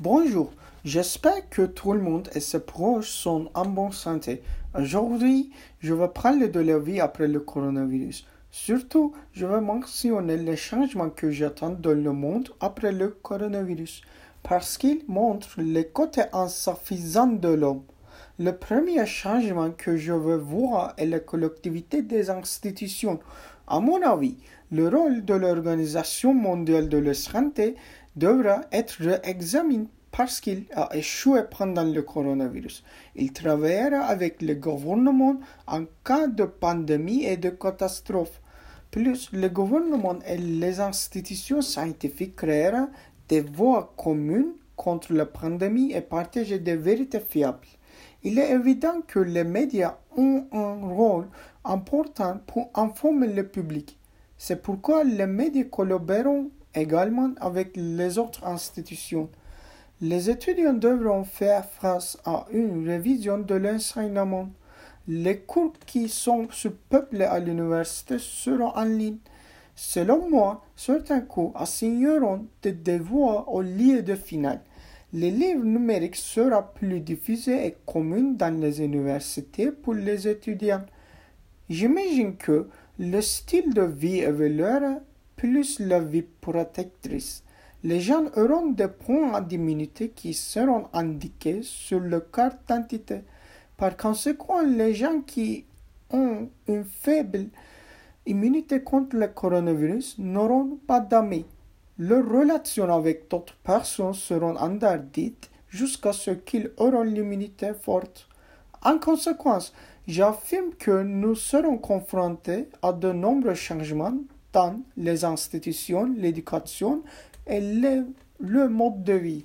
Bonjour, j'espère que tout le monde et ses proches sont en bonne santé. Aujourd'hui, je vais parler de la vie après le coronavirus. Surtout, je vais mentionner les changements que j'attends dans le monde après le coronavirus, parce qu'ils montrent les côtés insuffisants de l'homme. Le premier changement que je veux voir est la collectivité des institutions. À mon avis, le rôle de l'Organisation mondiale de la santé devra être réexaminé parce qu'il a échoué pendant le coronavirus. Il travaillera avec le gouvernement en cas de pandémie et de catastrophe. Plus, le gouvernement et les institutions scientifiques créeront des voies communes contre la pandémie et partagent des vérités fiables. Il est évident que les médias ont un rôle important pour informer le public. C'est pourquoi les médias collaboreront également avec les autres institutions. Les étudiants devront faire face à une révision de l'enseignement. Les cours qui sont surpeuplés à l'université seront en ligne. Selon moi, certains cours assigneront des devoirs au lieu de finale. Les livres numériques seront plus diffusés et communs dans les universités pour les étudiants. J'imagine que le style de vie évoluera plus la vie protectrice. Les gens auront des points d'immunité qui seront indiqués sur le carte d'identité. Par conséquent, les gens qui ont une faible immunité contre le coronavirus n'auront pas d'amis. Leurs relations avec d'autres personnes seront interdites jusqu'à ce qu'ils auront l'immunité forte. En conséquence, j'affirme que nous serons confrontés à de nombreux changements les institutions, l'éducation et le mode de vie.